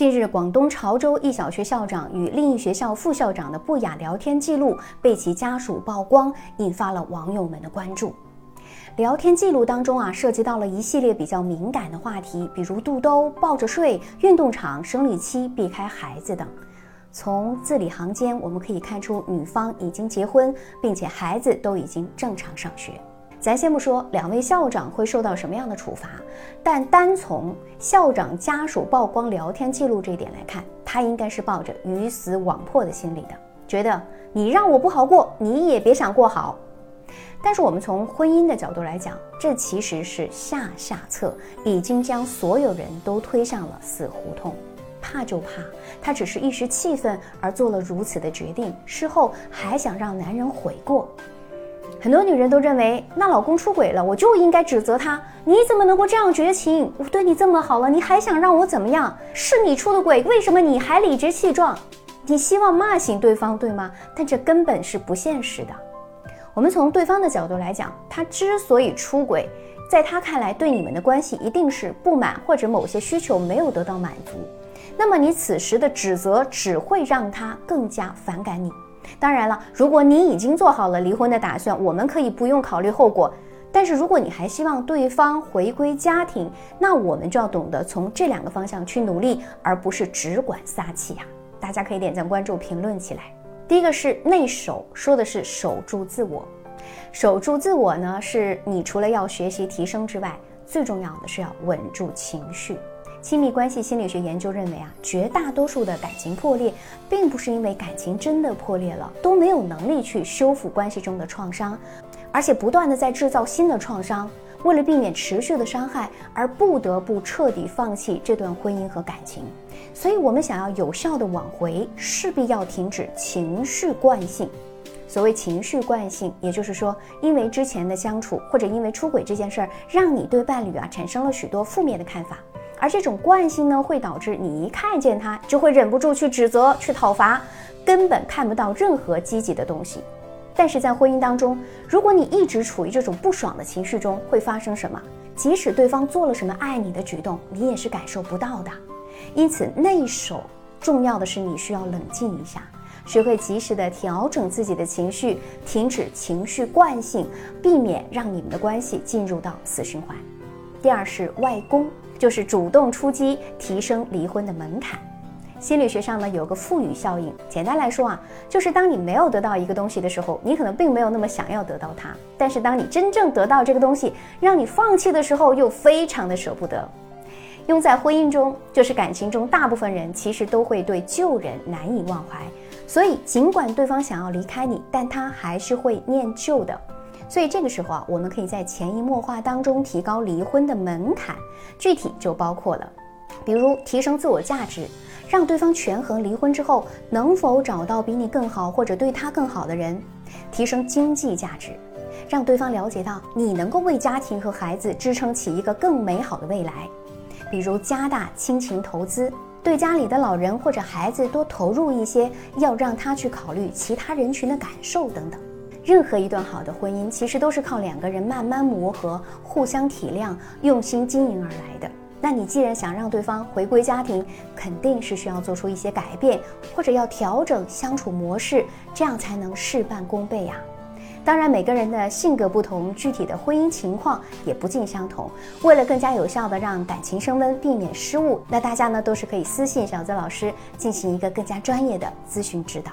近日，广东潮州一小学校长与另一学校副校长的不雅聊天记录被其家属曝光，引发了网友们的关注。聊天记录当中啊，涉及到了一系列比较敏感的话题，比如肚兜、抱着睡、运动场、生理期、避开孩子等。从字里行间，我们可以看出女方已经结婚，并且孩子都已经正常上学。咱先不说两位校长会受到什么样的处罚，但单从校长家属曝光聊天记录这一点来看，他应该是抱着鱼死网破的心理的，觉得你让我不好过，你也别想过好。但是我们从婚姻的角度来讲，这其实是下下策，已经将所有人都推向了死胡同。怕就怕他只是一时气愤而做了如此的决定，事后还想让男人悔过。很多女人都认为，那老公出轨了，我就应该指责他。你怎么能够这样绝情？我对你这么好了，你还想让我怎么样？是你出的轨，为什么你还理直气壮？你希望骂醒对方，对吗？但这根本是不现实的。我们从对方的角度来讲，他之所以出轨，在他看来，对你们的关系一定是不满，或者某些需求没有得到满足。那么你此时的指责只会让他更加反感你。当然了，如果你已经做好了离婚的打算，我们可以不用考虑后果。但是如果你还希望对方回归家庭，那我们就要懂得从这两个方向去努力，而不是只管撒气呀。大家可以点赞、关注、评论起来。第一个是内守，说的是守住自我。守住自我呢，是你除了要学习提升之外，最重要的是要稳住情绪。亲密关系心理学研究认为啊，绝大多数的感情破裂，并不是因为感情真的破裂了，都没有能力去修复关系中的创伤，而且不断的在制造新的创伤，为了避免持续的伤害，而不得不彻底放弃这段婚姻和感情。所以，我们想要有效的挽回，势必要停止情绪惯性。所谓情绪惯性，也就是说，因为之前的相处，或者因为出轨这件事儿，让你对伴侣啊产生了许多负面的看法。而这种惯性呢，会导致你一看见他就会忍不住去指责、去讨伐，根本看不到任何积极的东西。但是在婚姻当中，如果你一直处于这种不爽的情绪中，会发生什么？即使对方做了什么爱你的举动，你也是感受不到的。因此，内守重要的是你需要冷静一下，学会及时的调整自己的情绪，停止情绪惯性，避免让你们的关系进入到死循环。第二是外攻。就是主动出击，提升离婚的门槛。心理学上呢有个赋予效应，简单来说啊，就是当你没有得到一个东西的时候，你可能并没有那么想要得到它；但是当你真正得到这个东西，让你放弃的时候，又非常的舍不得。用在婚姻中，就是感情中大部分人其实都会对旧人难以忘怀，所以尽管对方想要离开你，但他还是会念旧的。所以这个时候啊，我们可以在潜移默化当中提高离婚的门槛，具体就包括了，比如提升自我价值，让对方权衡离婚之后能否找到比你更好或者对他更好的人；提升经济价值，让对方了解到你能够为家庭和孩子支撑起一个更美好的未来；比如加大亲情投资，对家里的老人或者孩子多投入一些，要让他去考虑其他人群的感受等等。任何一段好的婚姻，其实都是靠两个人慢慢磨合、互相体谅、用心经营而来的。那你既然想让对方回归家庭，肯定是需要做出一些改变，或者要调整相处模式，这样才能事半功倍呀。当然，每个人的性格不同，具体的婚姻情况也不尽相同。为了更加有效的让感情升温，避免失误，那大家呢都是可以私信小泽老师进行一个更加专业的咨询指导。